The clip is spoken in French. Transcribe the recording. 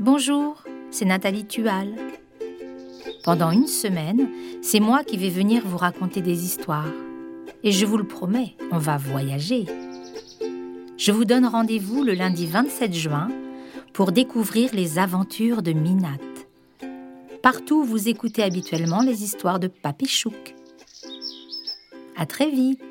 Bonjour, c'est Nathalie Tual. Pendant une semaine, c'est moi qui vais venir vous raconter des histoires. Et je vous le promets, on va voyager. Je vous donne rendez-vous le lundi 27 juin pour découvrir les aventures de Minat. Partout vous écoutez habituellement les histoires de Papichouk. À très vite